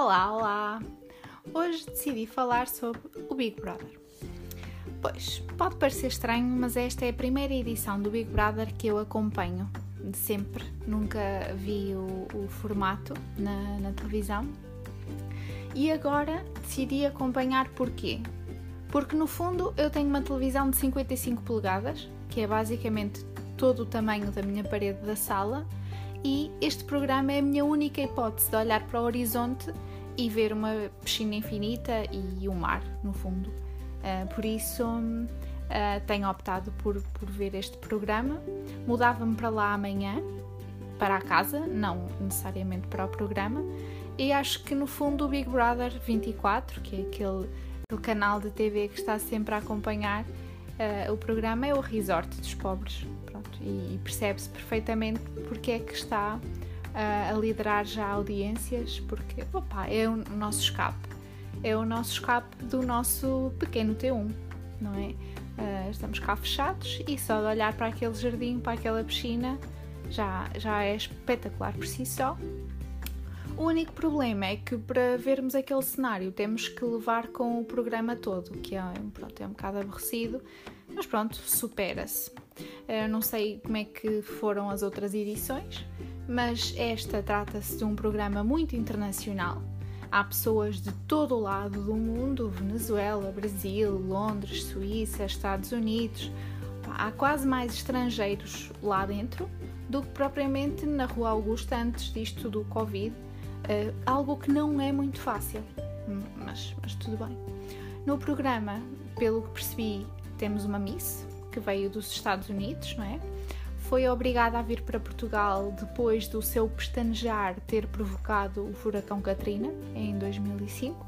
Olá, olá! Hoje decidi falar sobre o Big Brother. Pois, pode parecer estranho, mas esta é a primeira edição do Big Brother que eu acompanho. De sempre, nunca vi o, o formato na, na televisão. E agora decidi acompanhar porquê? Porque no fundo eu tenho uma televisão de 55 polegadas, que é basicamente todo o tamanho da minha parede da sala, e este programa é a minha única hipótese de olhar para o horizonte e ver uma piscina infinita e o um mar no fundo. Uh, por isso uh, tenho optado por, por ver este programa. Mudava-me para lá amanhã, para a casa, não necessariamente para o programa. E acho que no fundo o Big Brother 24, que é aquele, aquele canal de TV que está sempre a acompanhar uh, o programa, é o resort dos pobres. Pronto, e, e percebe-se perfeitamente porque é que está uh, a liderar já audiências, porque opa, é o nosso escape. É o nosso escape do nosso pequeno T1, não é? Uh, estamos cá fechados e só de olhar para aquele jardim, para aquela piscina, já, já é espetacular por si só. O único problema é que para vermos aquele cenário temos que levar com o programa todo, que é, pronto, é um bocado aborrecido, mas pronto, supera-se. Eu não sei como é que foram as outras edições, mas esta trata-se de um programa muito internacional. Há pessoas de todo o lado do mundo Venezuela, Brasil, Londres, Suíça, Estados Unidos. Há quase mais estrangeiros lá dentro do que propriamente na Rua Augusta antes disto do Covid Uh, algo que não é muito fácil, mas, mas tudo bem. No programa, pelo que percebi, temos uma Miss que veio dos Estados Unidos, não é? Foi obrigada a vir para Portugal depois do seu pestanejar ter provocado o furacão Katrina em 2005.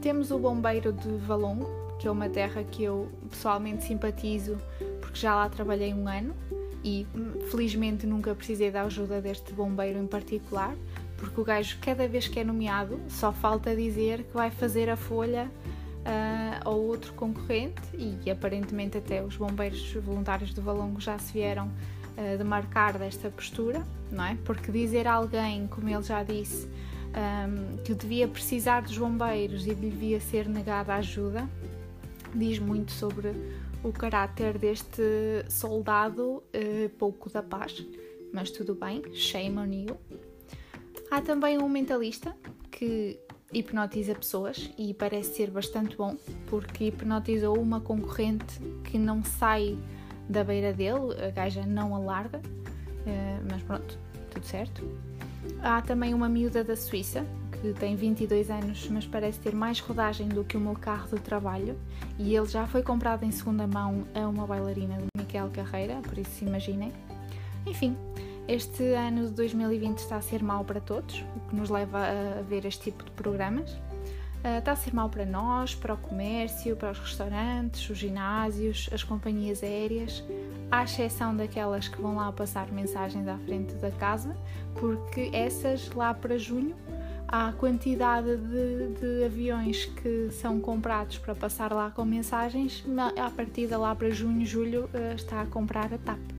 Temos o bombeiro de Valongo, que é uma terra que eu pessoalmente simpatizo porque já lá trabalhei um ano e hum, felizmente nunca precisei da ajuda deste bombeiro em particular porque o gajo, cada vez que é nomeado, só falta dizer que vai fazer a folha uh, ao outro concorrente e aparentemente até os bombeiros voluntários do Valongo já se vieram uh, demarcar desta postura, não é? Porque dizer a alguém, como ele já disse, um, que devia precisar dos bombeiros e devia ser negada ajuda, diz muito sobre o caráter deste soldado uh, pouco da paz. Mas tudo bem, shame on you. Há também um mentalista que hipnotiza pessoas e parece ser bastante bom porque hipnotizou uma concorrente que não sai da beira dele, a gaja não alarga, eh, mas pronto, tudo certo. Há também uma miúda da Suíça que tem 22 anos, mas parece ter mais rodagem do que o meu carro de trabalho e ele já foi comprado em segunda mão a uma bailarina de Miquel Carreira, por isso imaginem. Enfim, este ano de 2020 está a ser mau para todos, o que nos leva a ver este tipo de programas. Uh, está a ser mau para nós, para o comércio, para os restaurantes, os ginásios, as companhias aéreas, à exceção daquelas que vão lá passar mensagens à frente da casa, porque essas lá para junho a quantidade de, de, aviões que são comprados para passar lá com mensagens, a partir de lá para junho, julho, uh, está a comprar a TAP.